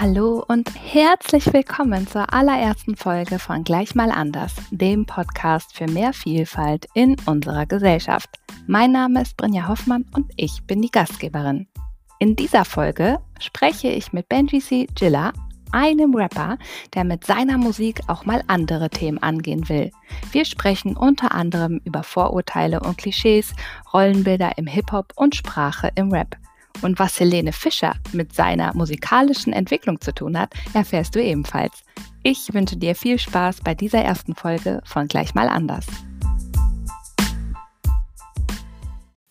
Hallo und herzlich willkommen zur allerersten Folge von Gleich mal anders, dem Podcast für mehr Vielfalt in unserer Gesellschaft. Mein Name ist Brinja Hoffmann und ich bin die Gastgeberin. In dieser Folge spreche ich mit Benji C. Gilla, einem Rapper, der mit seiner Musik auch mal andere Themen angehen will. Wir sprechen unter anderem über Vorurteile und Klischees, Rollenbilder im Hip-Hop und Sprache im Rap. Und was Helene Fischer mit seiner musikalischen Entwicklung zu tun hat, erfährst du ebenfalls. Ich wünsche dir viel Spaß bei dieser ersten Folge von Gleich mal anders.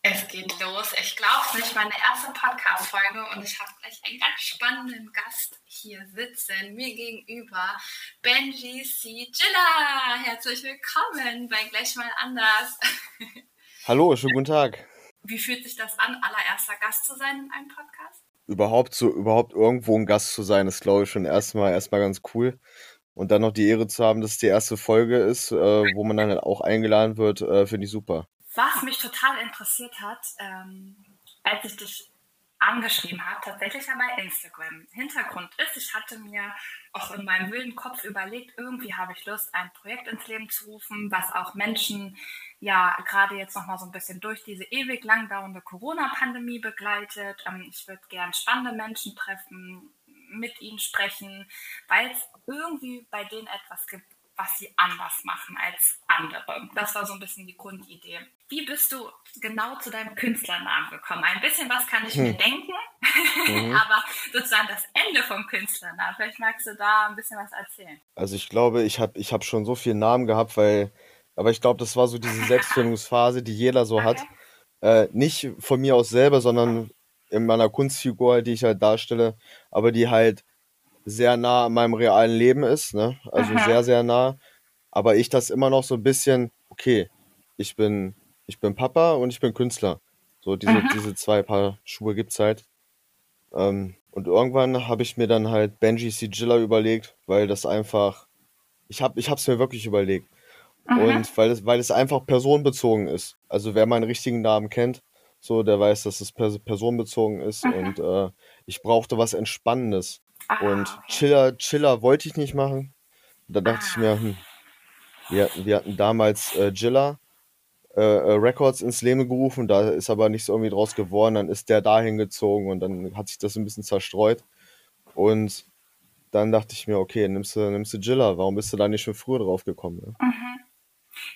Es geht los. Ich glaube es nicht, meine erste Podcast-Folge und ich habe gleich einen ganz spannenden Gast hier sitzen. Mir gegenüber Benji C. Gilla. Herzlich willkommen bei Gleich mal anders. Hallo, schönen guten Tag. Wie fühlt sich das an, allererster Gast zu sein in einem Podcast? Überhaupt so, überhaupt irgendwo ein Gast zu sein, ist, glaube ich, schon erstmal erstmal ganz cool. Und dann noch die Ehre zu haben, dass es die erste Folge ist, äh, wo man dann halt auch eingeladen wird, äh, finde ich super. Was mich total interessiert hat, ähm, als ich dich angeschrieben habe, tatsächlich ja bei Instagram. Hintergrund ist, ich hatte mir auch in meinem wilden Kopf überlegt, irgendwie habe ich Lust, ein Projekt ins Leben zu rufen, was auch Menschen ja gerade jetzt nochmal so ein bisschen durch diese ewig lang dauernde Corona-Pandemie begleitet. Ähm, ich würde gern spannende Menschen treffen, mit ihnen sprechen, weil es irgendwie bei denen etwas gibt, was sie anders machen als andere. Das war so ein bisschen die Grundidee. Wie bist du genau zu deinem Künstlernamen gekommen? Ein bisschen was kann ich hm. mir denken, mhm. aber sozusagen das Ende vom Künstlernamen. Vielleicht magst du da ein bisschen was erzählen. Also ich glaube, ich habe ich hab schon so viele Namen gehabt, weil, aber ich glaube, das war so diese Selbstfindungsphase, die jeder so okay. hat. Äh, nicht von mir aus selber, sondern in meiner Kunstfigur, die ich halt darstelle, aber die halt sehr nah an meinem realen Leben ist, ne? Also Aha. sehr, sehr nah. Aber ich das immer noch so ein bisschen, okay, ich bin, ich bin Papa und ich bin Künstler. So diese, diese zwei Paar Schuhe gibt's halt. Ähm, und irgendwann habe ich mir dann halt Benji Sigilla überlegt, weil das einfach, ich habe ich hab's mir wirklich überlegt. Aha. Und weil es, weil es einfach personenbezogen ist. Also wer meinen richtigen Namen kennt, so, der weiß, dass es personenbezogen ist. Und äh, ich brauchte was Entspannendes. Ah, und okay. Chiller, Chiller wollte ich nicht machen. Da dachte ah. ich mir, hm, wir, hatten, wir hatten damals äh, Jilla äh, äh, Records ins Leben gerufen, da ist aber nichts irgendwie draus geworden. Dann ist der dahin gezogen und dann hat sich das ein bisschen zerstreut. Und dann dachte ich mir, okay, nimmst du, nimmst du Jilla, warum bist du da nicht schon früher drauf gekommen? Ne? Mhm.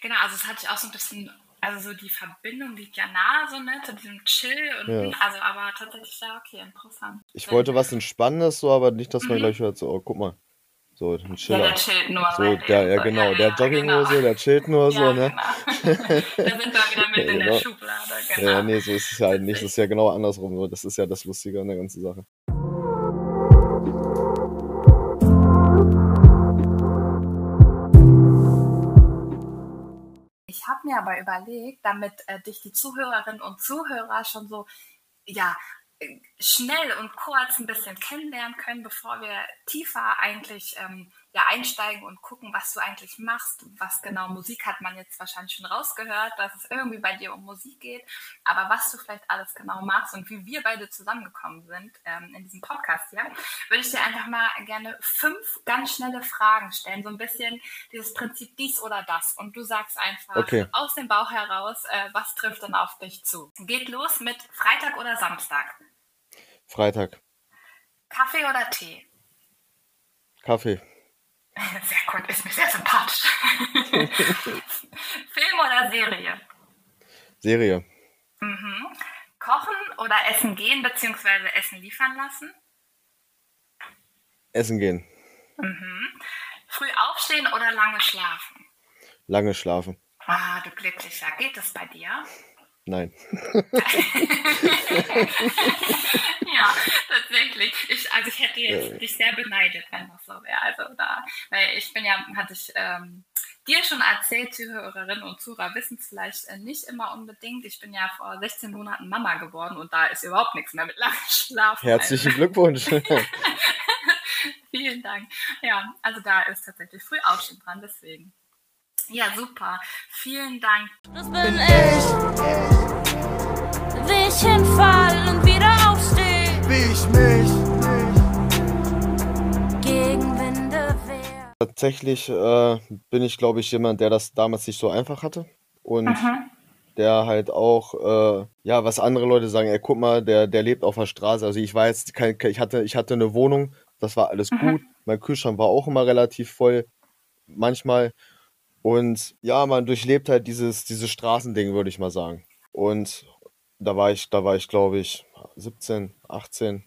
Genau, also es hatte ich auch so ein bisschen also so die Verbindung liegt ja nahe, so ne, zu diesem Chill und ja. also aber tatsächlich ja okay, interessant. Ich wollte was Entspannendes, so, aber nicht, dass man mhm. gleich hört, so, oh, guck mal. So, ein Chiller. Ja, der chillt nur. So, der, ja, genau, ja, der Jogginghose, genau. der chillt nur so, ne? Genau. da sind wir wieder mit in der genau. Schublade, genau. Ja, nee, so ist es ja halt nicht. Das ist ja genau andersrum. So. Das ist ja das Lustige an der ganzen Sache. Mir aber überlegt, damit äh, dich die Zuhörerinnen und Zuhörer schon so ja schnell und kurz ein bisschen kennenlernen können, bevor wir tiefer eigentlich ähm, ja, einsteigen und gucken, was du eigentlich machst. Was genau Musik hat man jetzt wahrscheinlich schon rausgehört, dass es irgendwie bei dir um Musik geht. Aber was du vielleicht alles genau machst und wie wir beide zusammengekommen sind ähm, in diesem Podcast hier, würde ich dir einfach mal gerne fünf ganz schnelle Fragen stellen. So ein bisschen dieses Prinzip dies oder das. Und du sagst einfach okay. aus dem Bauch heraus, äh, was trifft denn auf dich zu. Geht los mit Freitag oder Samstag? Freitag. Kaffee oder Tee? Kaffee. Sehr gut, ist mir sehr sympathisch. Film oder Serie? Serie. Mhm. Kochen oder essen gehen bzw. Essen liefern lassen? Essen gehen. Mhm. Früh aufstehen oder lange schlafen? Lange schlafen. Ah, du Glücklicher. Geht das bei dir? Nein. ja, tatsächlich. Ich, also ich hätte jetzt ja. dich sehr beneidet, wenn das so wäre. Also da, weil ich bin ja, hatte ich ähm, dir schon erzählt, Zuhörerinnen und Zuhörer wissen es vielleicht äh, nicht immer unbedingt. Ich bin ja vor 16 Monaten Mama geworden und da ist überhaupt nichts mehr mit langem Schlaf. Herzlichen Glückwunsch. Vielen Dank. Ja, also da ist tatsächlich früh Aufstehen dran, deswegen. Ja, super. Vielen Dank. Das bin ich. Ich hinfall und wieder aufstehe. Wie ich mich tatsächlich äh, bin ich, glaube ich, jemand, der das damals nicht so einfach hatte und Aha. der halt auch, äh, ja, was andere Leute sagen, ey, guck mal, der, der lebt auf der Straße. Also ich war jetzt, kein, ich hatte, ich hatte eine Wohnung, das war alles Aha. gut. Mein Kühlschrank war auch immer relativ voll, manchmal. Und ja, man durchlebt halt dieses, dieses Straßending, würde ich mal sagen. Und da war ich, da war ich, glaube ich, 17, 18.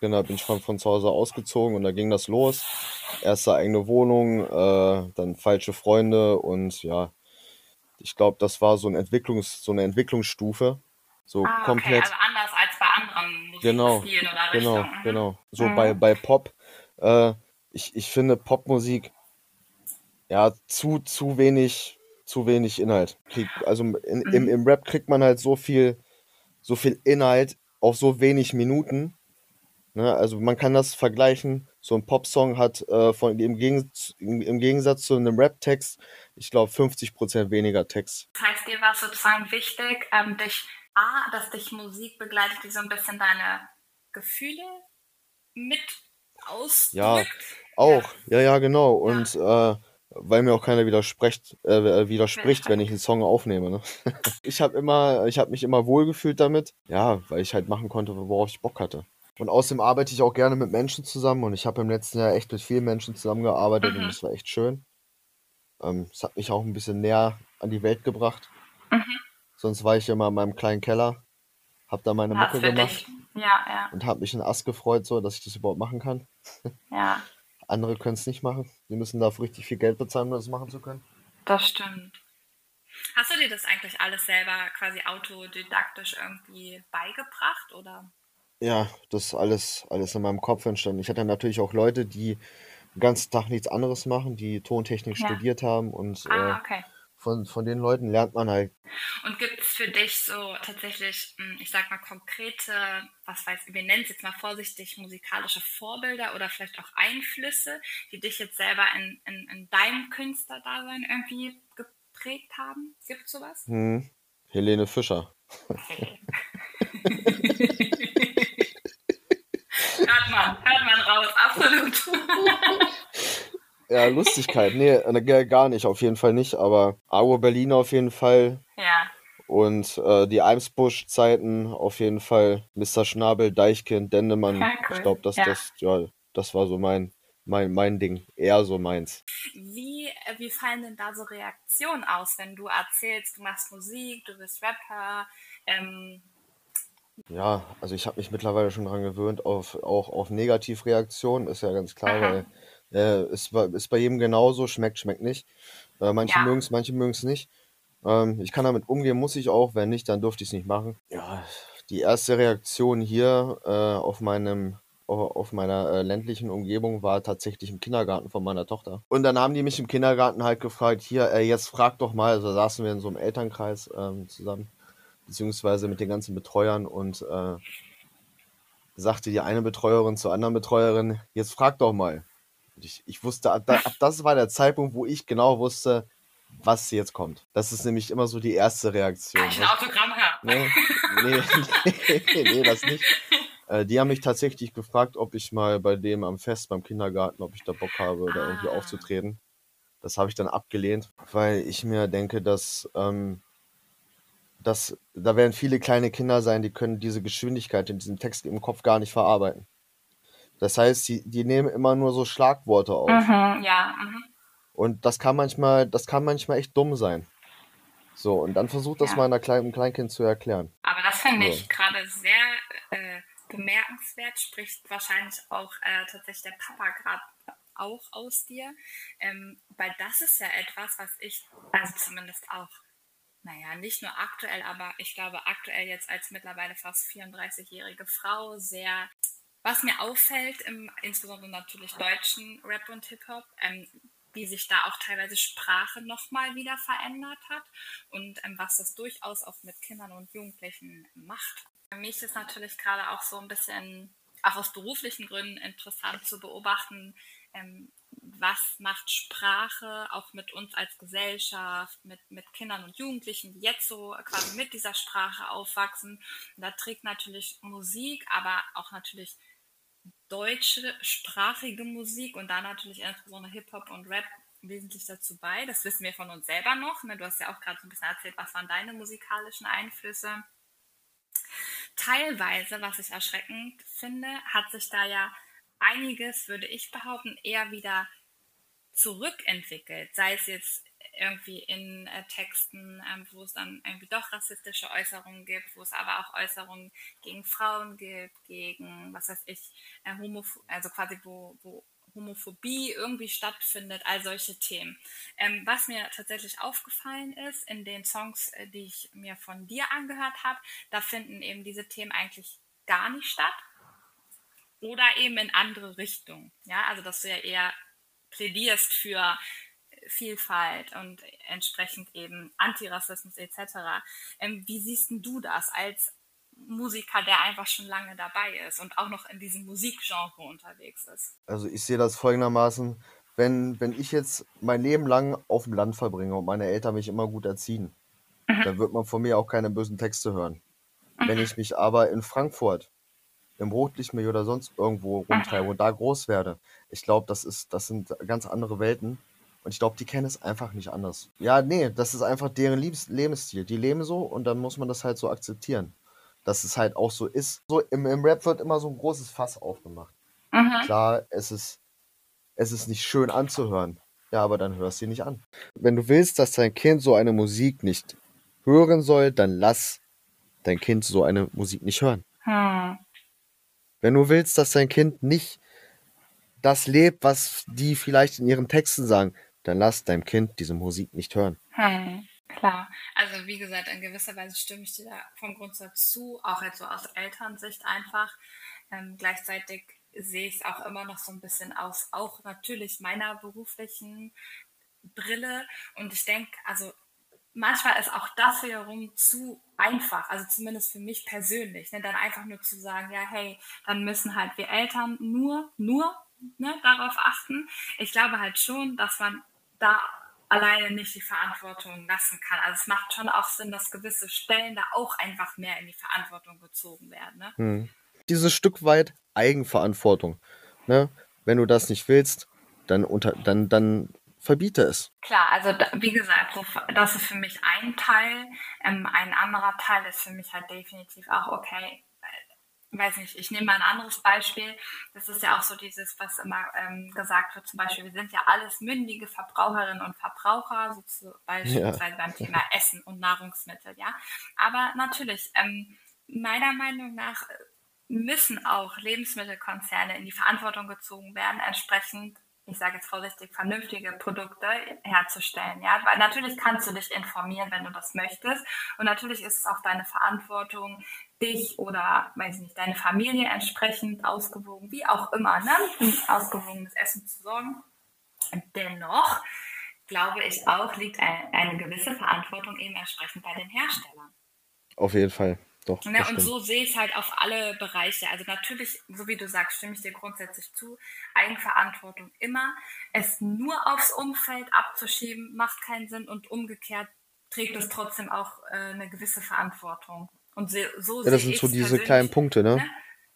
Genau, bin ich von, von zu Hause ausgezogen und da ging das los. Erste eigene Wohnung, äh, dann falsche Freunde und ja, ich glaube, das war so, ein Entwicklungs-, so eine Entwicklungsstufe. So ah, komplett. Okay, also anders als bei anderen genau, Musikstilen oder Genau, Richtungen. Mhm. genau. So mhm. bei, bei Pop, äh, ich, ich finde Popmusik ja zu, zu wenig, zu wenig Inhalt. Also in, mhm. im, im Rap kriegt man halt so viel, so viel Inhalt auf so wenig Minuten Ne, also man kann das vergleichen. So ein Popsong hat äh, von, im, Gegensatz, im, im Gegensatz zu einem Rap-Text, ich glaube, 50% weniger Text. Das heißt, dir war sozusagen wichtig, ähm, dich, A, dass dich Musik begleitet, die so ein bisschen deine Gefühle mit ausdrückt. Ja, auch. Ja, ja, ja genau. Und äh, weil mir auch keiner widerspricht, äh, widerspricht, wenn ich einen Song aufnehme. Ne? ich habe immer, ich habe mich immer wohlgefühlt damit, ja, weil ich halt machen konnte, worauf ich Bock hatte. Und außerdem arbeite ich auch gerne mit Menschen zusammen und ich habe im letzten Jahr echt mit vielen Menschen zusammengearbeitet mhm. und das war echt schön. Ähm, es hat mich auch ein bisschen näher an die Welt gebracht. Mhm. Sonst war ich immer in meinem kleinen Keller, habe da meine Mucke gemacht ja, ja. und habe mich einen Ass gefreut, so dass ich das überhaupt machen kann. Ja. Andere können es nicht machen. Die müssen dafür richtig viel Geld bezahlen, um das machen zu können. Das stimmt. Hast du dir das eigentlich alles selber quasi autodidaktisch irgendwie beigebracht oder? Ja, das ist alles, alles in meinem Kopf entstanden. Ich hatte natürlich auch Leute, die den ganzen Tag nichts anderes machen, die Tontechnik Ja. studiert haben und Ah, äh, okay. Von, von den Leuten lernt man halt. Und gibt es für dich so tatsächlich, hm, ich sag mal, konkrete, was weiß ich, wir nennen es jetzt mal vorsichtig, musikalische Vorbilder oder vielleicht auch Einflüsse, die dich jetzt selber in, in, in deinem Künstlerdasein irgendwie geprägt haben? Gibt es sowas? Hm. Helene Fischer. Okay. man, hört man raus, absolut. ja, Lustigkeit, nee, äh, gar nicht, auf jeden Fall nicht, aber Agua Berlin auf jeden Fall. Ja. Und äh, die Eimsbusch-Zeiten auf jeden Fall. Mr. Schnabel, Deichkind, Dendemann. Ja, cool. Ich glaube, das, ja. das, ja, das war so mein, mein, mein Ding. Eher so meins. Wie, äh, wie fallen denn da so Reaktionen aus, wenn du erzählst, du machst Musik, du bist Rapper? Ähm, ja, also ich habe mich mittlerweile schon daran gewöhnt, auf, auch auf Negativreaktionen, ist ja ganz klar, weil äh, ist, bei, ist bei jedem genauso, schmeckt, schmeckt nicht. Äh, manche Ja. mögen es, manche mögen es nicht. Ähm, ich kann damit umgehen, muss ich auch, wenn nicht, dann durfte ich es nicht machen. Ja, die erste Reaktion hier äh, auf meinem auf meiner äh, ländlichen Umgebung war tatsächlich im Kindergarten von meiner Tochter. Und dann haben die mich im Kindergarten halt gefragt, hier, äh, jetzt frag doch mal, also saßen wir in so einem Elternkreis ähm, zusammen beziehungsweise mit den ganzen Betreuern und äh, sagte die eine Betreuerin zur anderen Betreuerin, jetzt frag doch mal. Und ich, ich wusste, ab, ab das war der Zeitpunkt, wo ich genau wusste, was jetzt kommt. Das ist nämlich immer so die erste Reaktion. Kann ich ein Autogramm her? Nee, nee, nee, nee, das nicht. Äh, die haben mich tatsächlich gefragt, ob ich mal bei dem am Fest beim Kindergarten, ob ich da Bock habe, da irgendwie ah. aufzutreten. Das habe ich dann abgelehnt, weil ich mir denke, dass ähm, dass da werden viele kleine Kinder sein, die können diese Geschwindigkeit in diesem Text im Kopf gar nicht verarbeiten. Das heißt, die, die nehmen immer nur so Schlagworte auf. Mhm, ja. Mhm. Und das kann manchmal, das kann manchmal echt dumm sein. So, und dann versucht das ja. mal einer kleinen, einem Kleinkind zu erklären. Aber das finde so. ich gerade sehr äh, bemerkenswert, spricht wahrscheinlich auch äh, tatsächlich der Papa gerade auch aus dir. Ähm, weil das ist ja etwas, was ich, also zumindest auch naja, nicht nur aktuell, aber ich glaube aktuell jetzt als mittlerweile fast 34-jährige Frau sehr, was mir auffällt, im insbesondere natürlich deutschen Rap und Hip-Hop, ähm, wie sich da auch teilweise Sprache nochmal wieder verändert hat und ähm, was das durchaus auch mit Kindern und Jugendlichen macht. Für mich ist natürlich gerade auch so ein bisschen, auch aus beruflichen Gründen interessant zu beobachten, ähm, was macht Sprache auch mit uns als Gesellschaft, mit, mit Kindern und Jugendlichen, die jetzt so quasi mit dieser Sprache aufwachsen. Und da trägt natürlich Musik, aber auch natürlich deutsche sprachige Musik und da natürlich insbesondere Hip-Hop und Rap wesentlich dazu bei. Das wissen wir von uns selber noch. Ne? Du hast ja auch gerade so ein bisschen erzählt, was waren deine musikalischen Einflüsse. Teilweise, was ich erschreckend finde, hat sich da ja einiges, würde ich behaupten, eher wieder zurückentwickelt. Sei es jetzt irgendwie in äh, Texten, ähm, wo es dann irgendwie doch rassistische Äußerungen gibt, wo es aber auch Äußerungen gegen Frauen gibt, gegen, was weiß ich, äh, Homoph also quasi wo, wo Homophobie irgendwie stattfindet, all solche Themen. Ähm, was mir tatsächlich aufgefallen ist in den Songs, äh, die ich mir von dir angehört habe, da finden eben diese Themen eigentlich gar nicht statt oder eben in andere Richtungen. Ja, also dass du ja eher plädierst für Vielfalt und entsprechend eben Antirassismus etc. Ähm, wie siehst du das als Musiker, der einfach schon lange dabei ist und auch noch in diesem Musikgenre unterwegs ist? Also ich sehe das folgendermaßen, wenn, wenn ich jetzt mein Leben lang auf dem Land verbringe und meine Eltern mich immer gut erziehen, mhm. dann wird man von mir auch keine bösen Texte hören. Mhm. Wenn ich mich aber in Frankfurt im Rotlichtmilieu oder sonst irgendwo rumtreibe mhm. und da groß werde, ich glaube, das das sind ganz andere Welten. Und ich glaube, die kennen es einfach nicht anders. Ja, nee, das ist einfach deren Lebens Lebensstil. Die leben so und dann muss man das halt so akzeptieren dass es halt auch so ist. So im, im Rap wird immer so ein großes Fass aufgemacht. Mhm. Klar, es ist, es ist nicht schön anzuhören. Ja, aber dann hörst du sie nicht an. Wenn du willst, dass dein Kind so eine Musik nicht hören soll, dann lass dein Kind so eine Musik nicht hören. Hm. Wenn du willst, dass dein Kind nicht das lebt, was die vielleicht in ihren Texten sagen, dann lass deinem Kind diese Musik nicht hören. Hm. Klar, also wie gesagt, in gewisser Weise stimme ich dir da vom Grundsatz zu, auch jetzt so aus Elternsicht einfach. Ähm, gleichzeitig sehe ich es auch immer noch so ein bisschen aus, auch natürlich meiner beruflichen Brille. Und ich denke, also manchmal ist auch das wiederum zu einfach, also zumindest für mich persönlich, ne, dann einfach nur zu sagen, ja, hey, dann müssen halt wir Eltern nur, nur ne, darauf achten. Ich glaube halt schon, dass man da alleine nicht die Verantwortung lassen kann. Also es macht schon auch Sinn, dass gewisse Stellen da auch einfach mehr in die Verantwortung gezogen werden. Ne? Hm. Dieses Stück weit Eigenverantwortung. Ne? Wenn du das nicht willst, dann, unter, dann, dann verbiete es. Klar, also da, wie gesagt, das ist für mich ein Teil. Ähm, ein anderer Teil ist für mich halt definitiv auch, okay, weiß nicht, ich nehme mal ein anderes Beispiel. Das ist ja auch so dieses, was immer ähm, gesagt wird, zum Beispiel, wir sind ja alles mündige Verbraucherinnen und Verbraucher, so zu, beispielsweise ja. beim Thema Essen und Nahrungsmittel, ja. Aber natürlich, ähm, meiner Meinung nach müssen auch Lebensmittelkonzerne in die Verantwortung gezogen werden, entsprechend ich sage jetzt vorsichtig, vernünftige Produkte herzustellen. Ja? Weil natürlich kannst du dich informieren, wenn du das möchtest. Und natürlich ist es auch deine Verantwortung, dich oder, weiß nicht, deine Familie entsprechend ausgewogen, wie auch immer, ne? ausgewogenes Essen zu sorgen. Dennoch, glaube ich auch, liegt eine gewisse Verantwortung eben entsprechend bei den Herstellern. Auf jeden Fall. Doch, ne, und so sehe ich es halt auf alle Bereiche. Also natürlich, so wie du sagst, stimme ich dir grundsätzlich zu. Eigenverantwortung immer. Es nur aufs Umfeld abzuschieben, macht keinen Sinn und umgekehrt trägt es trotzdem auch äh, eine gewisse Verantwortung. Und so, so ja, das sind so diese kleinen Punkte, ne? ne?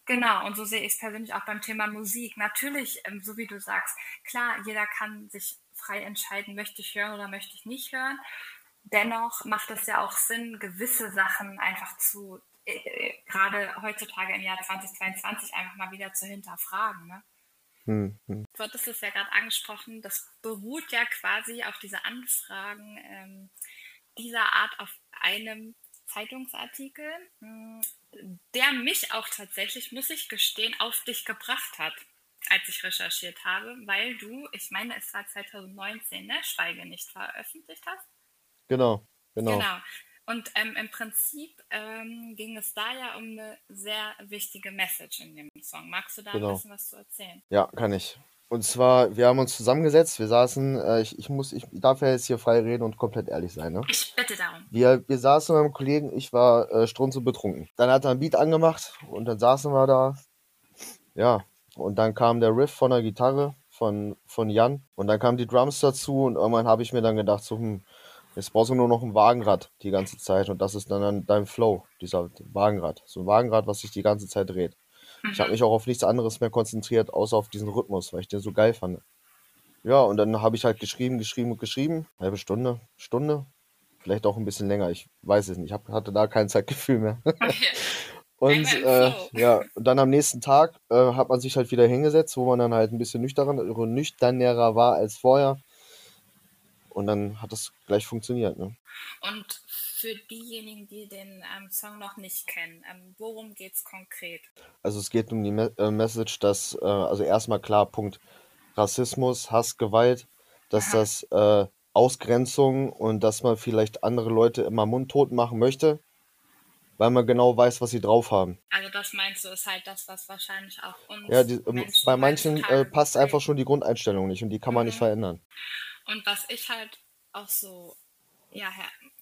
Genau, und so sehe ich es persönlich auch beim Thema Musik. Natürlich, ähm, so wie du sagst, klar, jeder kann sich frei entscheiden, möchte ich hören oder möchte ich nicht hören dennoch macht es ja auch Sinn, gewisse Sachen einfach zu, äh, äh, gerade heutzutage im Jahr 2022 einfach mal wieder zu hinterfragen. Ne? Hm, hm. Du hattest es ja gerade angesprochen, das beruht ja quasi auf diese Anfragen ähm, dieser Art auf einem Zeitungsartikel, hm, der mich auch tatsächlich, muss ich gestehen, auf dich gebracht hat, als ich recherchiert habe, weil du, ich meine, es war 2019, ne, Schweige nicht veröffentlicht hast. Genau, genau. Genau. Und ähm, im Prinzip ähm, ging es da ja um eine sehr wichtige Message in dem Song. Magst du da genau. ein bisschen was zu erzählen? Ja, kann ich. Und zwar, wir haben uns zusammengesetzt, wir saßen, äh, ich, ich, muss, ich darf ja jetzt hier frei reden und komplett ehrlich sein, ne? Ich bitte darum. Wir, wir saßen mit meinem Kollegen, ich war äh, strunze betrunken. Dann hat er ein Beat angemacht und dann saßen wir da. Ja, und dann kam der Riff von der Gitarre von, von Jan und dann kamen die Drums dazu und irgendwann habe ich mir dann gedacht, so, hm, Jetzt brauchst du nur noch ein Wagenrad die ganze Zeit und das ist dann dein Flow, dieser Wagenrad. So ein Wagenrad, was sich die ganze Zeit dreht. Ich habe Mhm. mich auch auf nichts anderes mehr konzentriert, außer auf diesen Rhythmus, weil ich den so geil fand. Ja, und dann habe ich halt geschrieben, geschrieben und geschrieben. Halbe Stunde, Stunde, vielleicht auch ein bisschen länger. Ich weiß es nicht. Ich hatte da kein Zeitgefühl mehr. Okay. Und äh, ja, und dann am nächsten Tag äh, hat man sich halt wieder hingesetzt, wo man dann halt ein bisschen nüchterner, nüchternerer war als vorher. Und dann hat das gleich funktioniert. Ne? Und für diejenigen, die den ähm, Song noch nicht kennen, ähm, worum geht es konkret? Also es geht um die Me äh, Message, dass, äh, also erstmal klar, Punkt Rassismus, Hass, Gewalt, dass Aha. das äh, Ausgrenzung und dass man vielleicht andere Leute immer mundtot machen möchte, weil man genau weiß, was sie drauf haben. Also das meinst du, ist halt das, was wahrscheinlich auch uns Ja, die, ähm, Menschen bei manchen äh, passt einfach schon die Grundeinstellung nicht und die kann man nicht Mhm. verändern. Und was ich halt auch so, ja,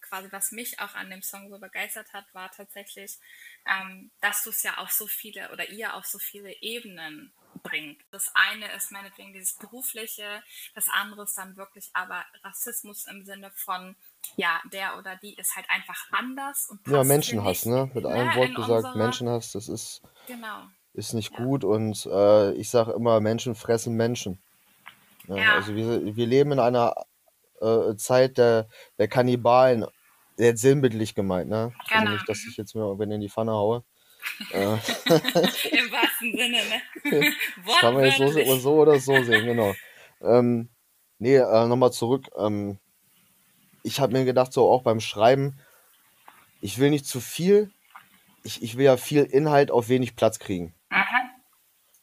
quasi was mich auch an dem Song so begeistert hat, war tatsächlich, ähm, dass du es ja auf so viele oder ihr auf so viele Ebenen bringt. Das eine ist meinetwegen dieses berufliche, das andere ist dann wirklich aber Rassismus im Sinne von, ja, der oder die ist halt einfach anders und Ja, Menschenhass, ne? Mit einem ne, Wort in gesagt, Menschenhass, das ist, genau, ist nicht ja, gut und äh, ich sage immer, Menschen fressen Menschen. Ja, ja, also wir, wir leben in einer äh, Zeit der, der Kannibalen, sehr sinnbildlich gemeint, ne? Also genau, nicht, dass mhm. ich jetzt mir irgendwen in die Pfanne haue. Äh, im wahrsten Sinne, ne? das kann man jetzt so, so oder so sehen, genau. Ähm, nee, äh, nochmal zurück. Ähm, ich habe mir gedacht, so auch beim Schreiben, ich will nicht zu viel, ich, ich will ja viel Inhalt auf wenig Platz kriegen.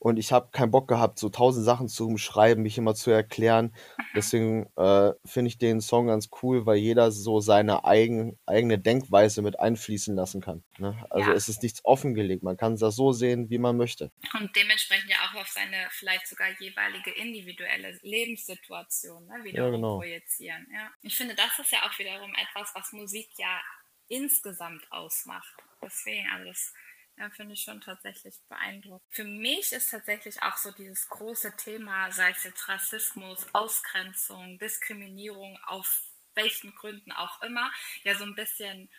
Und ich habe keinen Bock gehabt, so tausend Sachen zu schreiben, mich immer zu erklären. Deswegen äh, finde ich den Song ganz cool, weil jeder so seine eigen, eigene Denkweise mit einfließen lassen kann. Ne? Also Ja. es ist nichts offengelegt. Man kann das so sehen, wie man möchte. Und dementsprechend ja auch auf seine vielleicht sogar jeweilige individuelle Lebenssituation ne, Ja, wiederum genau. projizieren. Ja. Ich finde, das ist ja auch wiederum etwas, was Musik ja insgesamt ausmacht. Deswegen, also das ja, finde ich schon tatsächlich beeindruckend. Für mich ist tatsächlich auch so dieses große Thema, sei es jetzt Rassismus, Ausgrenzung, Diskriminierung, auf welchen Gründen auch immer, ja so ein bisschen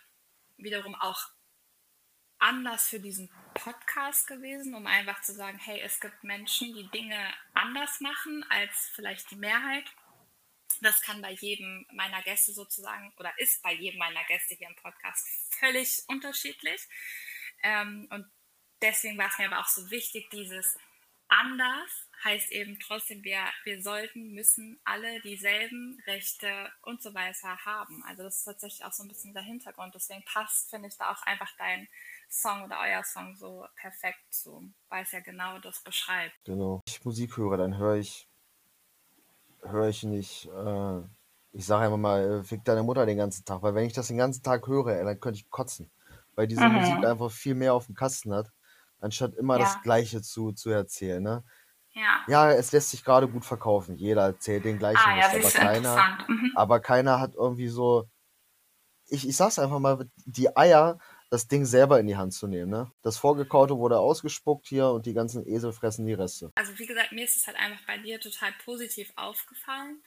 wiederum auch anders für diesen Podcast gewesen, um einfach zu sagen, hey, es gibt Menschen, die Dinge anders machen als vielleicht die Mehrheit. Das kann bei jedem meiner Gäste sozusagen oder ist bei jedem meiner Gäste hier im Podcast völlig unterschiedlich. Ähm, und deswegen war es mir aber auch so wichtig, dieses anders heißt eben trotzdem, wir, wir sollten, müssen alle dieselben Rechte und so weiter haben. Also das ist tatsächlich auch so ein bisschen der Hintergrund. Deswegen passt, finde ich, da auch einfach dein Song oder euer Song so perfekt zu, weil es ja genau das beschreibt. Genau. Wenn ich Musik höre, dann höre ich, höre ich nicht, äh, ich sage einfach mal, äh, fick deine Mutter den ganzen Tag. Weil wenn ich das den ganzen Tag höre, dann könnte ich kotzen. Weil diese Musik Mhm. einfach viel mehr auf dem Kasten hat, anstatt immer das Ja, Gleiche zu, zu erzählen. Ne? ja. Ja, es lässt sich gerade gut verkaufen. Jeder erzählt den gleichen Ah, ja, Mist, aber siehst du, keiner. Mhm. aber keiner hat irgendwie so, ich, ich sag's einfach mal, die Eier, das Ding selber in die Hand zu nehmen. Ne? Das Vorgekaute wurde ausgespuckt hier und die ganzen Esel fressen die Reste. Also wie gesagt, mir ist es halt einfach bei dir total positiv aufgefallen,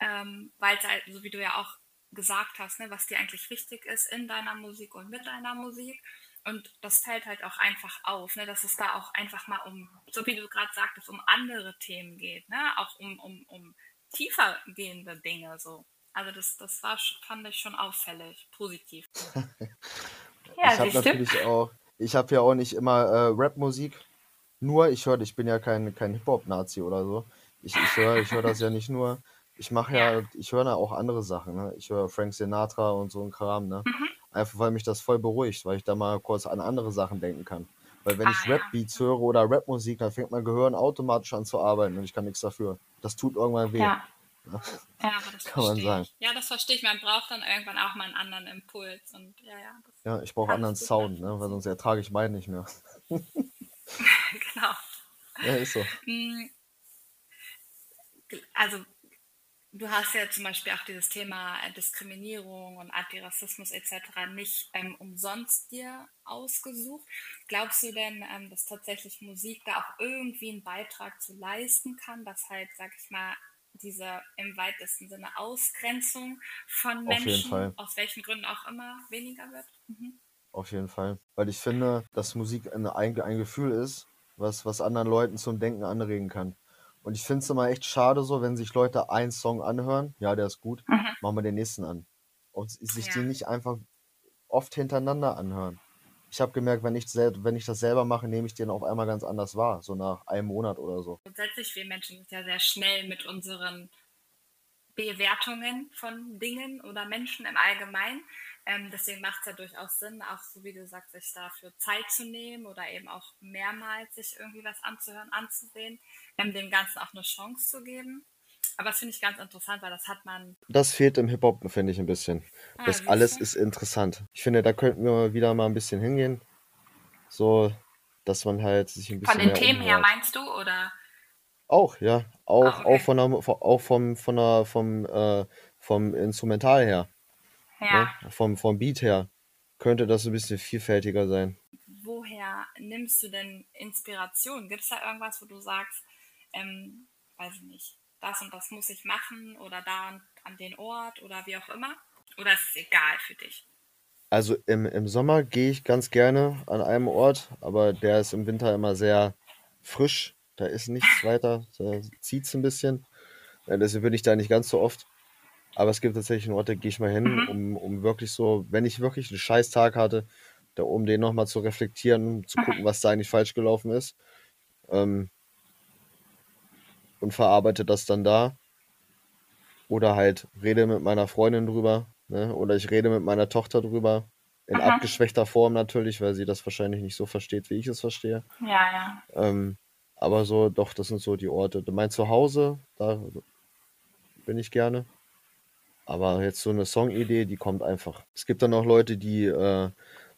ähm, weil es halt, so wie du ja auch gesagt hast, ne, was dir eigentlich wichtig ist in deiner Musik und mit deiner Musik. Und das fällt halt auch einfach auf, ne, dass es da auch einfach mal um, so wie du gerade sagtest, um andere Themen geht, ne? auch um, um, um tiefer gehende Dinge so. Also das, das war, fand ich schon auffällig, positiv. Ja, Ich habe natürlich auch, ich habe ja auch nicht immer äh, Rap-Musik. Nur, ich höre, ich bin ja kein, kein Hip-Hop-Nazi oder so. Ich, ich höre ich hör das ja nicht nur. Ich mache Ja. ja, ich höre da auch andere Sachen. Ne? Ich höre Frank Sinatra und so ein Kram. Ne? Mhm. Einfach weil mich das voll beruhigt, weil ich da mal kurz an andere Sachen denken kann. Weil wenn Ah, ich ja. Rap-Beats höre oder Rap-Musik, dann fängt mein Gehirn automatisch an zu arbeiten und ich kann nichts dafür. Das tut irgendwann weh. Ja. Ja, aber das Kann man verstehe sagen. ich. Ja, das verstehe ich. Man braucht dann irgendwann auch mal einen anderen Impuls. Und ja, ja, das Ja, ich brauche kann anderen ich gut Sound, ne? weil nachvollziehen. sonst ertrage ich meinen nicht mehr. genau. Ja, ist so. Mm, Also, du hast ja zum Beispiel auch dieses Thema äh, Diskriminierung und Antirassismus etc. nicht ähm, umsonst dir ausgesucht. Glaubst du denn, ähm, dass tatsächlich Musik da auch irgendwie einen Beitrag zu leisten kann, dass halt, sag ich mal, diese im weitesten Sinne Ausgrenzung von Menschen, aus welchen Gründen auch immer, weniger wird? Mhm. Auf jeden Fall. Weil ich finde, dass Musik ein, ein, ein Gefühl ist was, was anderen Leuten zum Denken anregen kann. Und ich finde es immer echt schade so, wenn sich Leute einen Song anhören, ja, der ist gut, Mhm. machen wir den nächsten an. Und sich Ja. den nicht einfach oft hintereinander anhören. Ich habe gemerkt, wenn ich, wenn ich das selber mache, nehme ich den auf einmal ganz anders wahr, so nach einem Monat oder so. Grundsätzlich, wir Menschen sind ja sehr schnell mit unseren Bewertungen von Dingen oder Menschen im Allgemeinen. Ähm, deswegen macht es ja durchaus Sinn, auch so wie du sagst, sich dafür Zeit zu nehmen oder eben auch mehrmals sich irgendwie was anzuhören, anzusehen, ähm, dem Ganzen auch eine Chance zu geben. Aber das finde ich ganz interessant, weil das hat man. Das fehlt im Hip-Hop, finde ich ein bisschen. Ah, Das alles du? ist interessant. Ich finde, da könnten wir wieder mal ein bisschen hingehen. So, dass man halt sich ein Von bisschen den mehr Themen her umhört. meinst du? Oder? Auch, ja. Auch, Ah, okay. auch von der, auch vom, von der, vom, äh, vom Instrumental her, Ja. ne? Vom, vom Beat her, könnte das ein bisschen vielfältiger sein. Woher nimmst du denn Inspiration? Gibt es da irgendwas, wo du sagst, ähm, weiß ich nicht, das und das muss ich machen oder da an, an den Ort oder wie auch immer? Oder ist es egal für dich? Also im, im Sommer gehe ich ganz gerne an einem Ort, aber der ist im Winter immer sehr frisch. Da ist nichts weiter, da zieht es ein bisschen. Ja, deswegen bin ich da nicht ganz so oft. Aber es gibt tatsächlich einen Ort, da gehe ich mal hin, Mhm. um, um wirklich so, wenn ich wirklich einen scheiß Tag hatte, da, um den nochmal zu reflektieren, um zu gucken, was da eigentlich falsch gelaufen ist. Ähm, und verarbeite das dann da. Oder halt rede mit meiner Freundin drüber. Ne? Oder ich rede mit meiner Tochter drüber. In Aha. abgeschwächter Form natürlich, weil sie das wahrscheinlich nicht so versteht, wie ich es verstehe. Ja, ja. Ähm, aber so, doch, das sind so die Orte. Mein Zuhause, da bin ich gerne. Aber jetzt so eine Songidee, die kommt einfach. Es gibt dann auch Leute, die äh,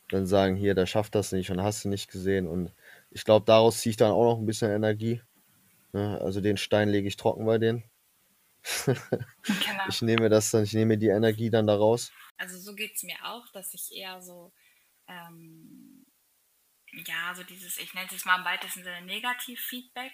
dann sagen, hier, der schafft das nicht und hast du nicht gesehen. Und ich glaube, daraus ziehe ich dann auch noch ein bisschen Energie. Ne? Also den Stein lege ich trocken bei denen. Genau. Ich nehme das dann, ich nehme die Energie dann daraus. Also so geht es mir auch, dass ich eher so, ähm, ja, so dieses, ich nenne es jetzt mal im weitesten Sinne Negativ-Feedback,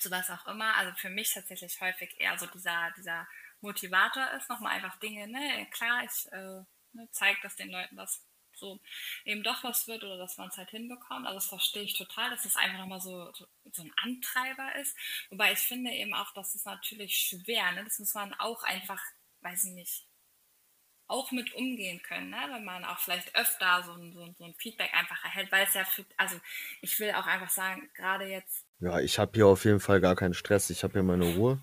zu was auch immer. Also für mich tatsächlich häufig eher so dieser, dieser Motivator ist, nochmal einfach Dinge, ne, klar, ich äh, ne, zeige das den Leuten, dass so eben doch was wird oder dass man es halt hinbekommt. Also das verstehe ich total, dass es einfach nochmal so, so, so ein Antreiber ist. Wobei ich finde eben auch, das ist natürlich schwer, ne? Das muss man auch einfach, weiß ich nicht, auch mit umgehen können, ne? wenn man auch vielleicht öfter so ein, so, ein, so ein Feedback einfach erhält, weil es ja für, also ich will auch einfach sagen, gerade jetzt. Ja, ich habe hier auf jeden Fall gar keinen Stress. Ich habe hier meine Ruhe.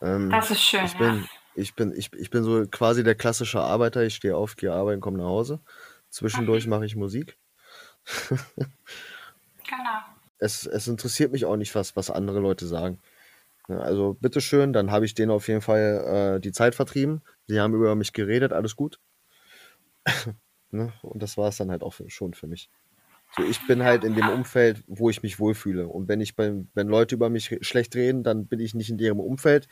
Ähm, Das ist schön, ich ja. bin, ich bin, ich, ich bin so quasi der klassische Arbeiter. Ich stehe auf, gehe arbeiten, komme nach Hause. Zwischendurch mache ich Musik. Genau. Es, es interessiert mich auch nicht, was, was andere Leute sagen. Ja, Also bitteschön, dann habe ich denen auf jeden Fall äh, die Zeit vertrieben. Sie haben über mich geredet, alles gut. ne? Und das war es dann halt auch für, schon für mich. So, ich bin halt in dem Umfeld, wo ich mich wohlfühle. Und wenn ich beim, wenn Leute über mich schlecht reden, dann bin ich nicht in deren Umfeld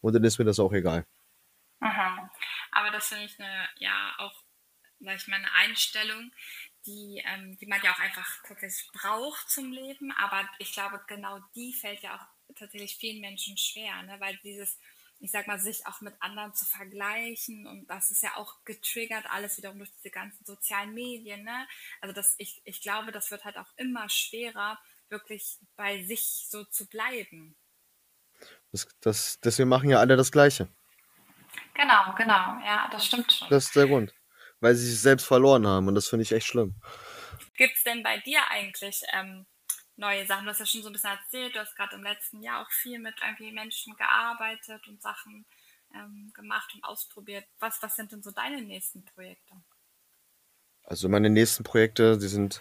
und dann ist mir das auch egal. Mhm. Aber das finde ich eine, ja, auch, sag ich mal, eine Einstellung, die, ähm, die man ja auch einfach tatsächlich braucht zum Leben. Aber ich glaube, genau die fällt ja auch tatsächlich vielen Menschen schwer, ne? weil dieses, ich sag mal, sich auch mit anderen zu vergleichen und das ist ja auch getriggert, alles wiederum durch diese ganzen sozialen Medien. Ne? Also das, ich, ich glaube, das wird halt auch immer schwerer, wirklich bei sich so zu bleiben. Das, das, deswegen machen ja alle das Gleiche. Genau, genau, ja, das stimmt schon. Das ist der Grund. Weil sie sich selbst verloren haben und das finde ich echt schlimm. Gibt es denn bei dir eigentlich ähm, neue Sachen? Du hast ja schon so ein bisschen erzählt, du hast gerade im letzten Jahr auch viel mit irgendwie Menschen gearbeitet und Sachen ähm, gemacht und ausprobiert. Was, was sind denn so deine nächsten Projekte? Also meine nächsten Projekte, die sind,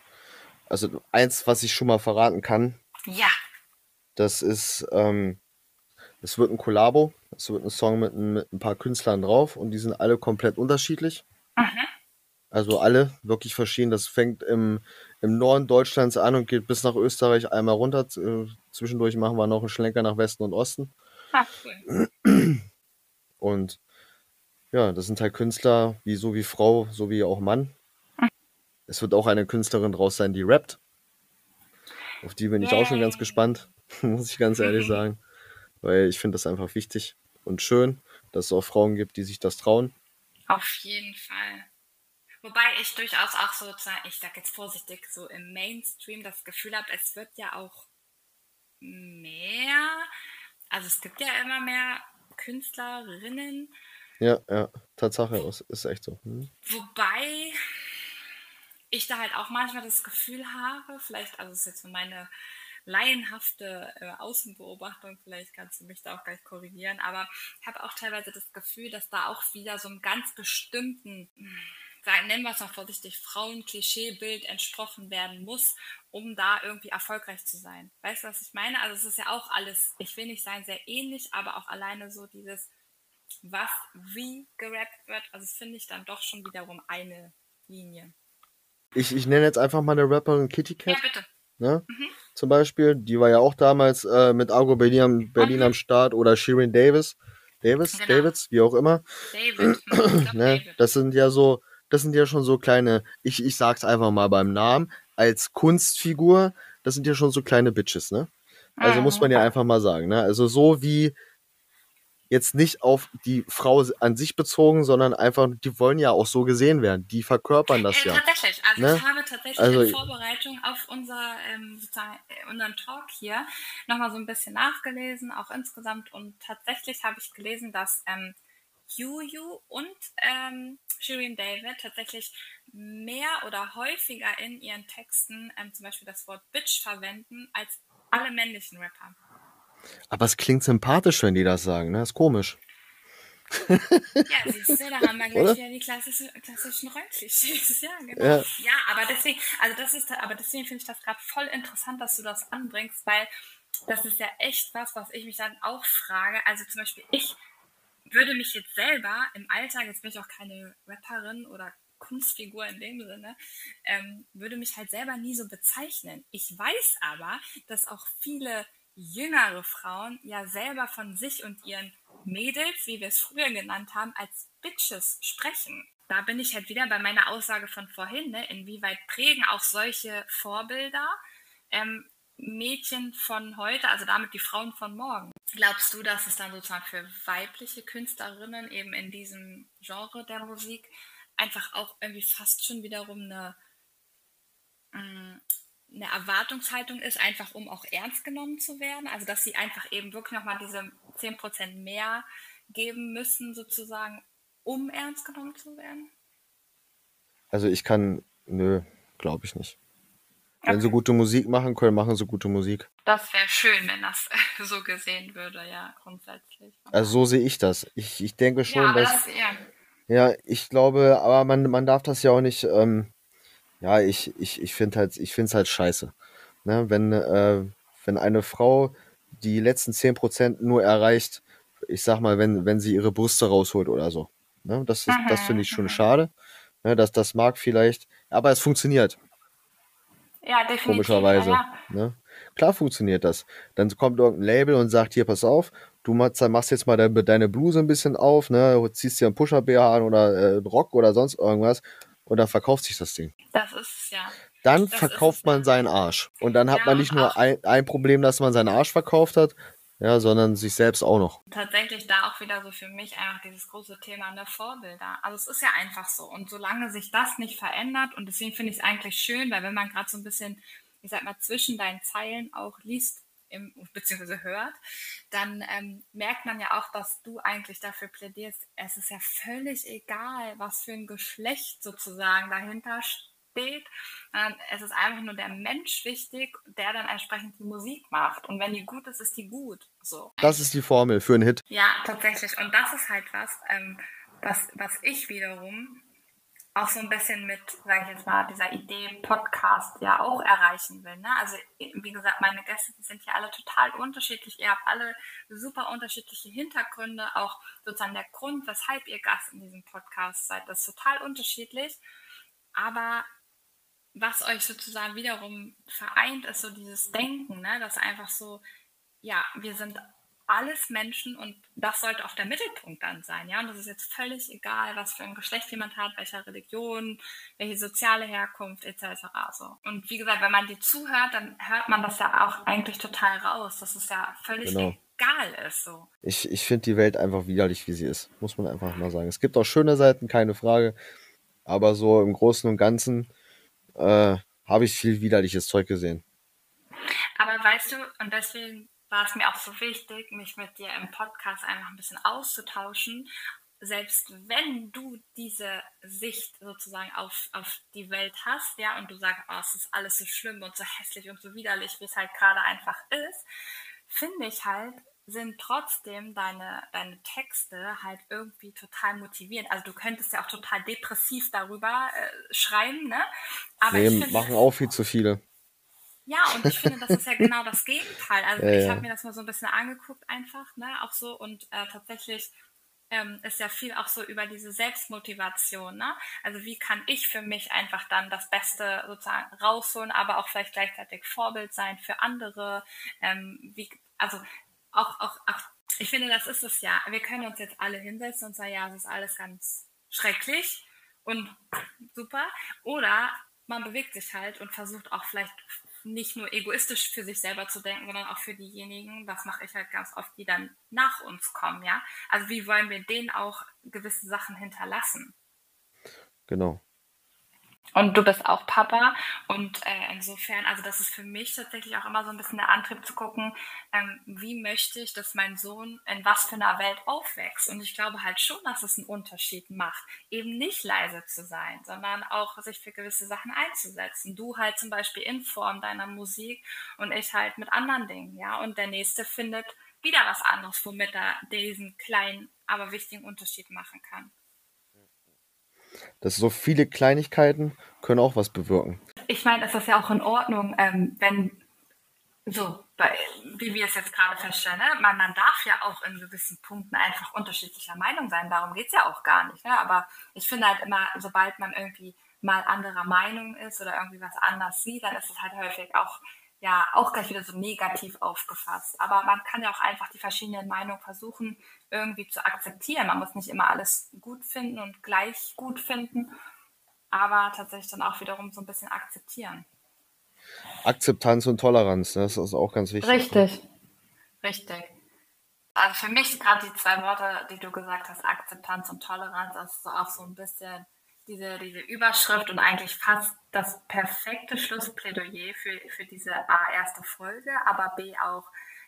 also eins, was ich schon mal verraten kann, Ja. das ist, ähm, es wird ein Kollabo, es wird ein Song mit, ein- mit ein paar Künstlern drauf und die sind alle komplett unterschiedlich. Mhm. Also alle wirklich verschieden. Das fängt im, im Norden Deutschlands an und geht bis nach Österreich einmal runter. Äh, Zwischendurch machen wir noch einen Schlenker nach Westen und Osten. Ah, cool. Und ja, das sind halt Künstler, wie so wie Frau, so wie auch Mann. Es wird auch eine Künstlerin draus sein, die rappt. Auf die bin ich auch schon ganz Yay. gespannt, muss ich ganz ehrlich sagen. Weil ich finde das einfach wichtig und schön, dass es auch Frauen gibt, die sich das trauen. Auf jeden Fall. Wobei ich durchaus auch so, ich sag jetzt vorsichtig, so im Mainstream das Gefühl habe, es wird ja auch mehr, also es gibt ja immer mehr Künstlerinnen. Ja, ja, Tatsache, ist, ist echt so. Hm. Wobei ich da halt auch manchmal das Gefühl habe, vielleicht, also es ist jetzt so meine laienhafte äh, Außenbeobachtung, vielleicht kannst du mich da auch gleich korrigieren, aber ich habe auch teilweise das Gefühl, dass da auch wieder so einem ganz bestimmten, sagen, nennen wir es mal vorsichtig, Frauen-Klischeebild entsprochen werden muss, um da irgendwie erfolgreich zu sein. Weißt du, was ich meine? Also es ist ja auch alles, ich will nicht sagen, sehr ähnlich, aber auch alleine so dieses, was wie gerappt wird, also das finde ich dann doch schon wiederum eine Linie. Ich, ich nenne jetzt einfach mal eine Rapperin Kitty Cat. Ja, bitte. Ne? Mhm. Zum Beispiel, die war ja auch damals äh, mit Argo Berlin, Berlin mhm. am Start oder Shirin Davis. Davis, genau. Davids, wie auch immer. David. Mhm, ne? David. Das sind ja so, das sind ja schon so kleine, ich, ich sag's einfach mal beim Namen, als Kunstfigur, das sind ja schon so kleine Bitches, ne? Also mhm. muss man ja einfach mal sagen, ne? Also so wie jetzt nicht auf die Frau an sich bezogen, sondern einfach, die wollen ja auch so gesehen werden. Die verkörpern das äh, ja. Tatsächlich. Also ne? ich habe tatsächlich also, in Vorbereitung auf unser, ähm, sozusagen, äh, unseren Talk hier nochmal so ein bisschen nachgelesen, auch insgesamt. Und tatsächlich habe ich gelesen, dass ähm, Juju und ähm, Shirin David tatsächlich mehr oder häufiger in ihren Texten ähm, zum Beispiel das Wort Bitch verwenden als alle männlichen Rapper. Aber es klingt sympathisch, wenn die das sagen, ne? Ist komisch. ja, siehst du, da haben wir gleich wieder die klassische, klassischen Rollklischees. Ja, genau. Ja. ja, aber deswegen, also das ist, aber deswegen finde ich das gerade voll interessant, dass du das anbringst, weil das ist ja echt was, was ich mich dann auch frage. Also zum Beispiel, ich würde mich jetzt selber im Alltag, jetzt bin ich auch keine Rapperin oder Kunstfigur in dem Sinne, ähm, würde mich halt selber nie so bezeichnen. Ich weiß aber, dass auch viele jüngere Frauen ja selber von sich und ihren Mädels, wie wir es früher genannt haben, als Bitches sprechen. Da bin ich halt wieder bei meiner Aussage von vorhin, ne? inwieweit prägen auch solche Vorbilder ähm, Mädchen von heute, also damit die Frauen von morgen. Glaubst du, dass es dann sozusagen für weibliche Künstlerinnen eben in diesem Genre der Musik einfach auch irgendwie fast schon wiederum eine mm, eine Erwartungshaltung ist, einfach um auch ernst genommen zu werden. Also dass sie einfach eben wirklich nochmal diese 10% mehr geben müssen, sozusagen, um ernst genommen zu werden? Also ich kann, nö, glaube ich nicht. Wenn sie gute Musik machen können, machen sie gute Musik. Das wäre schön, wenn das so gesehen würde, ja, grundsätzlich. Also so sehe ich das. Ich, ich denke schon, ja, dass. Das, ja. ja. ich glaube, aber man, man darf das ja auch nicht. Ähm, ja, ich, ich, ich finde halt, ich finde es halt scheiße. Ne? Wenn, äh, wenn eine Frau die letzten 10% nur erreicht, ich sag mal, wenn, wenn sie ihre Brüste rausholt oder so. Ne? Das, ist, das finde ich schon schade. Ne? Das, das mag vielleicht, aber es funktioniert. Ja, definitiv. Komischerweise. Ja, ja. Ne? Klar funktioniert das. Dann kommt irgendein Label und sagt, hier, pass auf, du machst, jetzt mal deine, Bluse ein bisschen auf, ne, ziehst dir einen Pusher-BH an oder äh, Rock oder sonst irgendwas und dann verkauft sich das Ding. Das ist ja. Dann das verkauft man seinen Arsch. Und dann hat ja, man nicht nur ein, ein Problem, dass man seinen Arsch verkauft hat, ja, sondern sich selbst auch noch. Tatsächlich da auch wieder so für mich einfach dieses große Thema der Vorbilder. Also es ist ja einfach so. Und solange sich das nicht verändert, und deswegen finde ich es eigentlich schön, weil wenn man gerade so ein bisschen, ich sag mal, zwischen deinen Zeilen auch liest, im, beziehungsweise hört, dann ähm, merkt man ja auch, dass du eigentlich dafür plädierst, es ist ja völlig egal, was für ein Geschlecht sozusagen dahinter steht. Ähm, es ist einfach nur der Mensch wichtig, der dann entsprechend die Musik macht. Und wenn die gut ist, ist die gut. So. Das ist die Formel für einen Hit. Ja, tatsächlich. Und das ist halt was, ähm, was, was ich wiederum auch so ein bisschen mit, sage ich jetzt mal, dieser Idee Podcast ja auch erreichen will. Ne? Also wie gesagt, meine Gäste, die sind ja alle total unterschiedlich. Ihr habt alle super unterschiedliche Hintergründe. Auch sozusagen der Grund, weshalb ihr Gast in diesem Podcast seid, das ist total unterschiedlich. Aber was euch sozusagen wiederum vereint, ist so dieses Denken, ne? dass einfach so, ja, wir sind alles Menschen und das sollte auch der Mittelpunkt dann sein, ja. Und das ist jetzt völlig egal, was für ein Geschlecht jemand hat, welcher Religion, welche soziale Herkunft etc. So. Und wie gesagt, wenn man dir zuhört, dann hört man das ja auch eigentlich total raus, dass es ja völlig genau. egal ist. So. Ich, ich finde die Welt einfach widerlich, wie sie ist, muss man einfach mal sagen. Es gibt auch schöne Seiten, keine Frage. Aber so im Großen und Ganzen äh, habe ich viel widerliches Zeug gesehen. Aber weißt du, und deswegen war es mir auch so wichtig, mich mit dir im Podcast einfach ein bisschen auszutauschen. Selbst wenn du diese Sicht sozusagen auf, auf die Welt hast, ja, und du sagst, oh, es ist alles so schlimm und so hässlich und so widerlich, wie es halt gerade einfach ist, finde ich halt, sind trotzdem deine, deine Texte halt irgendwie total motivierend. Also du könntest ja auch total depressiv darüber äh, schreiben, ne? Aber nee, finde, machen auch viel zu viele. Ja, und ich finde, das ist ja genau das Gegenteil. Also ja, ich habe mir das mal so ein bisschen angeguckt einfach, ne, auch so und äh, tatsächlich ähm, ist ja viel auch so über diese Selbstmotivation, ne? Also wie kann ich für mich einfach dann das Beste sozusagen rausholen, aber auch vielleicht gleichzeitig Vorbild sein für andere. Ähm, wie, also auch, auch, auch, ich finde, das ist es ja. Wir können uns jetzt alle hinsetzen und sagen, ja, es ist alles ganz schrecklich und super. Oder man bewegt sich halt und versucht auch vielleicht nicht nur egoistisch für sich selber zu denken, sondern auch für diejenigen, das mache ich halt ganz oft, die dann nach uns kommen, ja. Also wie wollen wir denen auch gewisse Sachen hinterlassen? Genau. Und du bist auch Papa und äh, insofern, also das ist für mich tatsächlich auch immer so ein bisschen der Antrieb zu gucken, ähm, wie möchte ich, dass mein Sohn in was für einer Welt aufwächst. Und ich glaube halt schon, dass es einen Unterschied macht, eben nicht leise zu sein, sondern auch sich für gewisse Sachen einzusetzen. Du halt zum Beispiel in Form deiner Musik und ich halt mit anderen Dingen, ja. Und der nächste findet wieder was anderes, womit er diesen kleinen, aber wichtigen Unterschied machen kann. Das so viele Kleinigkeiten können auch was bewirken. Ich meine, es ist ja auch in Ordnung, ähm, wenn so, bei, wie wir es jetzt gerade feststellen, ne? man, man darf ja auch in gewissen Punkten einfach unterschiedlicher Meinung sein. Darum geht es ja auch gar nicht. Ne? Aber ich finde halt immer, sobald man irgendwie mal anderer Meinung ist oder irgendwie was anders sieht, dann ist es halt häufig auch ja auch gleich wieder so negativ aufgefasst. Aber man kann ja auch einfach die verschiedenen Meinungen versuchen, irgendwie zu akzeptieren. Man muss nicht immer alles gut finden und gleich gut finden, aber tatsächlich dann auch wiederum so ein bisschen akzeptieren. Akzeptanz und Toleranz, das ist auch ganz wichtig. Richtig, richtig. Also für mich gerade die zwei Worte, die du gesagt hast, Akzeptanz und Toleranz, das ist auch so ein bisschen diese, diese Überschrift und eigentlich fast das perfekte Schlussplädoyer für, für diese A, erste Folge, aber B auch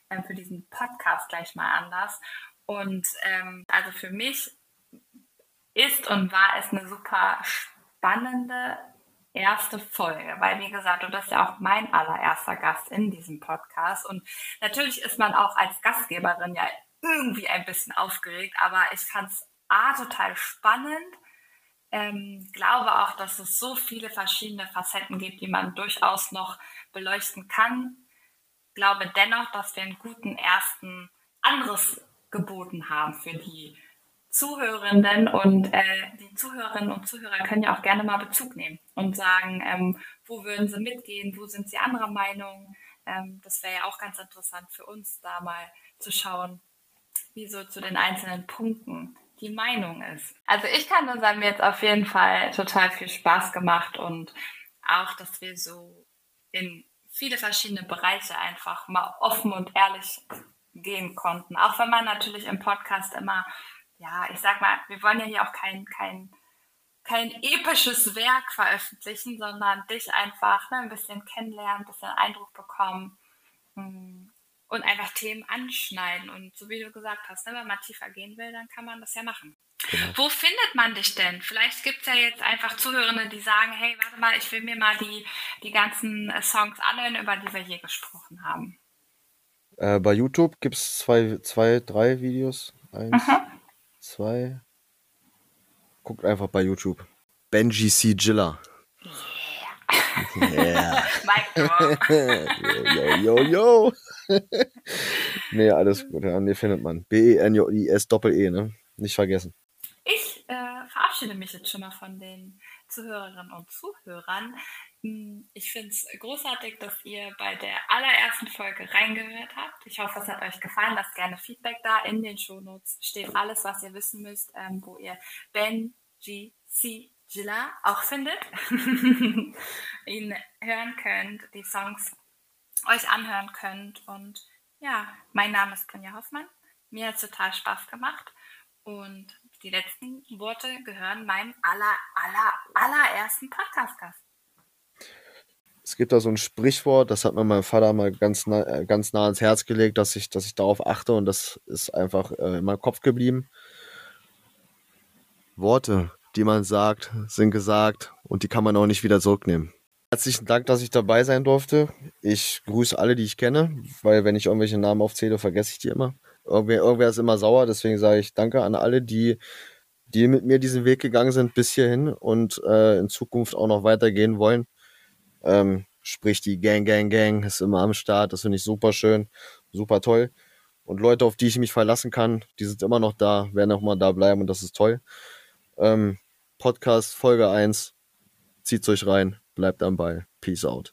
ähm, für diesen Podcast gleich mal anders. Und ähm, also für mich ist und war es eine super spannende erste Folge, weil wie gesagt, du bist ja auch mein allererster Gast in diesem Podcast und natürlich ist man auch als Gastgeberin ja irgendwie ein bisschen aufgeregt, aber ich fand es A total spannend, ähm, glaube auch, dass es so viele verschiedene Facetten gibt, die man durchaus noch beleuchten kann. Glaube dennoch, dass wir einen guten ersten anderes geboten haben für die Zuhörenden und äh, die Zuhörerinnen und Zuhörer können ja auch gerne mal Bezug nehmen und sagen, ähm, wo würden sie mitgehen, wo sind sie anderer Meinung. Ähm, das wäre ja auch ganz interessant für uns, da mal zu schauen, wie so zu den einzelnen Punkten die Meinung ist. Also ich kann nur sagen, mir jetzt auf jeden Fall total viel Spaß gemacht und auch, dass wir so in viele verschiedene Bereiche einfach mal offen und ehrlich gehen konnten. Auch wenn man natürlich im Podcast immer, ja, ich sag mal, wir wollen ja hier auch kein, kein, kein episches Werk veröffentlichen, sondern dich einfach ne, ein bisschen kennenlernen, ein bisschen Eindruck bekommen hm, und einfach Themen anschneiden. Und so wie du gesagt hast, ne, wenn man tiefer gehen will, dann kann man das ja machen. Genau. Wo findet man dich denn? Vielleicht gibt es ja jetzt einfach Zuhörende, die sagen, hey, warte mal, ich will mir mal die, die ganzen äh, Songs anhören, über die wir hier gesprochen haben. Äh, bei YouTube gibt es zwei, zwei, drei Videos. Eins, Aha. zwei. Guckt einfach bei YouTube. Benji C. Gilla. Yeah. yo, yo, yo, yo. nee, alles gut. Ja, nee, findet man. B-E-N-J-I-S Doppel-E, ne? Nicht vergessen. Ich äh, verabschiede mich jetzt schon mal von den Zuhörerinnen und Zuhörern. Hm, ich finde es großartig, dass ihr bei der allerersten Folge reingehört habt. Ich hoffe, es hat euch gefallen. Lasst gerne Feedback da. In den Shownotes steht alles, was ihr wissen müsst, ähm, wo ihr Ben, G, C, Gilla auch findet. ihn hören könnt, die Songs euch anhören könnt. Und ja, mein Name ist Brinja Hoffmann. Mir hat es total Spaß gemacht. Und die letzten Worte gehören meinem aller, aller, allerersten Podcast-Gast. Es gibt da so ein Sprichwort, das hat mir mein Vater mal ganz nah, äh, ganz nah ans Herz gelegt, dass ich, dass ich darauf achte und das ist einfach äh, in meinem Kopf geblieben. Worte, die man sagt, sind gesagt und die kann man auch nicht wieder zurücknehmen. Herzlichen Dank, dass ich dabei sein durfte. Ich grüße alle, die ich kenne, weil wenn ich irgendwelche Namen aufzähle, vergesse ich die immer. Irgendwer, irgendwer ist immer sauer, deswegen sage ich Danke an alle, die, die mit mir diesen Weg gegangen sind bis hierhin und äh, in Zukunft auch noch weitergehen wollen. Ähm, sprich, die Gang, Gang, Gang ist immer am Start. Das finde ich super schön, super toll. Und Leute, auf die ich mich verlassen kann, die sind immer noch da, werden auch mal da bleiben und das ist toll. Ähm, Podcast Folge 1. Zieht's euch rein, bleibt am Ball. Peace out.